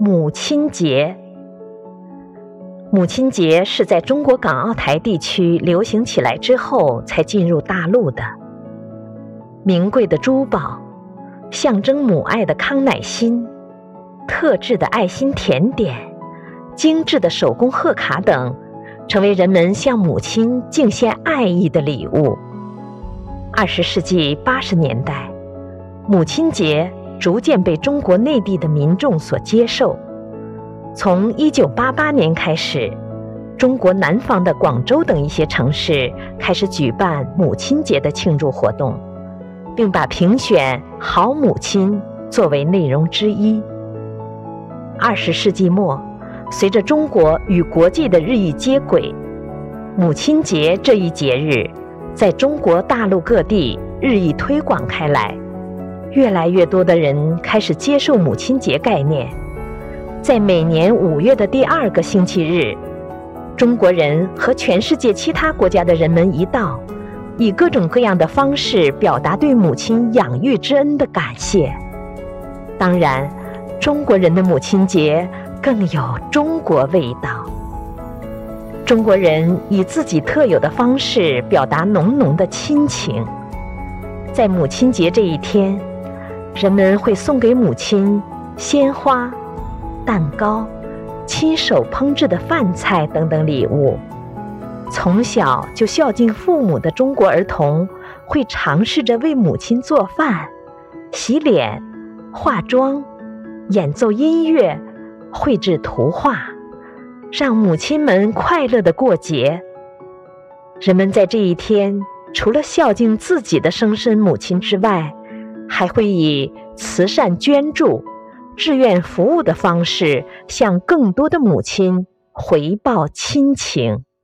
母亲节。母亲节是在中国港澳台地区流行起来之后才进入大陆的。名贵的珠宝，象征母爱的康乃馨，特制的爱心甜点，精致的手工贺卡等，成为人们向母亲敬献爱意的礼物。二十世纪八十年代，母亲节逐渐被中国内地的民众所接受。从一九八八年开始，中国南方的广州等一些城市开始举办母亲节的庆祝活动，并把评选好母亲作为内容之一。二十世纪末，随着中国与国际的日益接轨，母亲节这一节日在中国大陆各地日益推广开来，越来越多的人开始接受母亲节概念。在每年五月的第二个星期日，中国人和全世界其他国家的人们一道，以各种各样的方式表达对母亲养育之恩的感谢。当然，中国人的母亲节更有中国味道。中国人以自己特有的方式表达浓浓的亲情。在母亲节这一天，人们会送给母亲鲜花。蛋糕、亲手烹制的饭菜等等礼物，从小就孝敬父母的中国儿童会尝试着为母亲做饭、洗脸、化妆、演奏音乐、绘制图画，让母亲们快乐的过节。人们在这一天，除了孝敬自己的生身母亲之外，还会以慈善捐助。志愿服务的方式，向更多的母亲回报亲情。